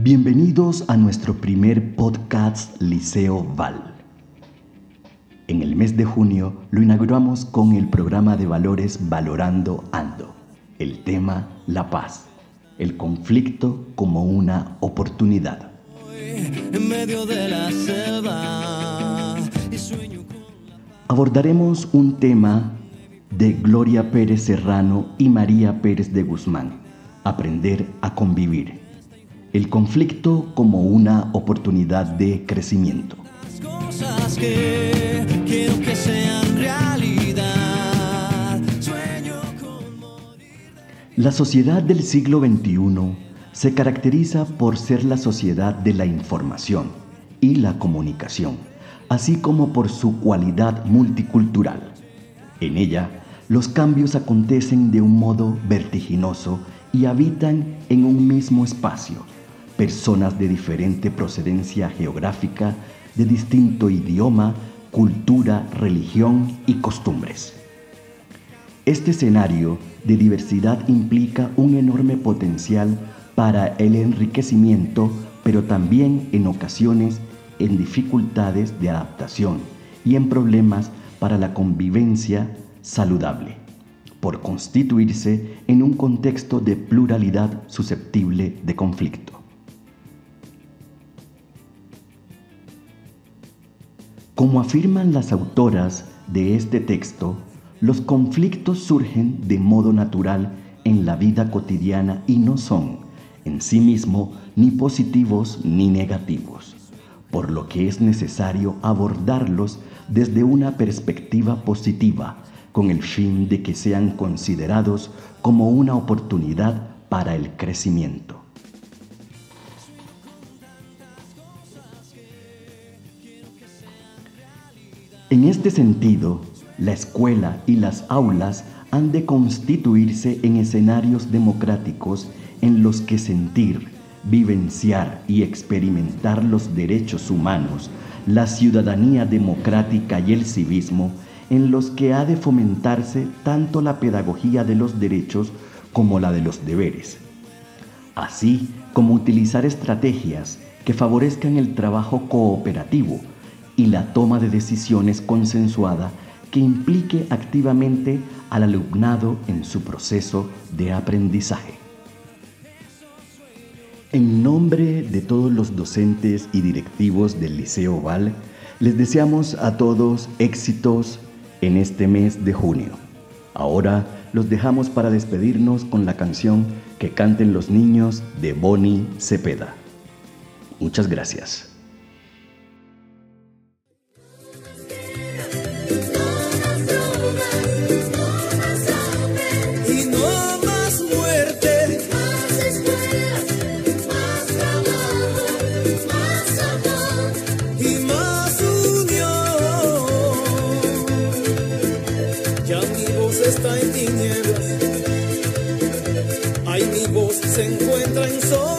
Bienvenidos a nuestro primer podcast Liceo Val. En el mes de junio lo inauguramos con el programa de valores Valorando Ando. El tema La paz, el conflicto como una oportunidad. Abordaremos un tema de Gloria Pérez Serrano y María Pérez de Guzmán, Aprender a convivir el conflicto como una oportunidad de crecimiento. La sociedad del siglo XXI se caracteriza por ser la sociedad de la información y la comunicación, así como por su cualidad multicultural. En ella, los cambios acontecen de un modo vertiginoso y habitan en un mismo espacio personas de diferente procedencia geográfica, de distinto idioma, cultura, religión y costumbres. Este escenario de diversidad implica un enorme potencial para el enriquecimiento, pero también en ocasiones en dificultades de adaptación y en problemas para la convivencia saludable, por constituirse en un contexto de pluralidad susceptible de conflicto. Como afirman las autoras de este texto, los conflictos surgen de modo natural en la vida cotidiana y no son, en sí mismo, ni positivos ni negativos, por lo que es necesario abordarlos desde una perspectiva positiva, con el fin de que sean considerados como una oportunidad para el crecimiento. En este sentido, la escuela y las aulas han de constituirse en escenarios democráticos en los que sentir, vivenciar y experimentar los derechos humanos, la ciudadanía democrática y el civismo, en los que ha de fomentarse tanto la pedagogía de los derechos como la de los deberes, así como utilizar estrategias que favorezcan el trabajo cooperativo, y la toma de decisiones consensuada que implique activamente al alumnado en su proceso de aprendizaje. En nombre de todos los docentes y directivos del Liceo Val, les deseamos a todos éxitos en este mes de junio. Ahora los dejamos para despedirnos con la canción que canten los niños de Bonnie Cepeda. Muchas gracias. trançou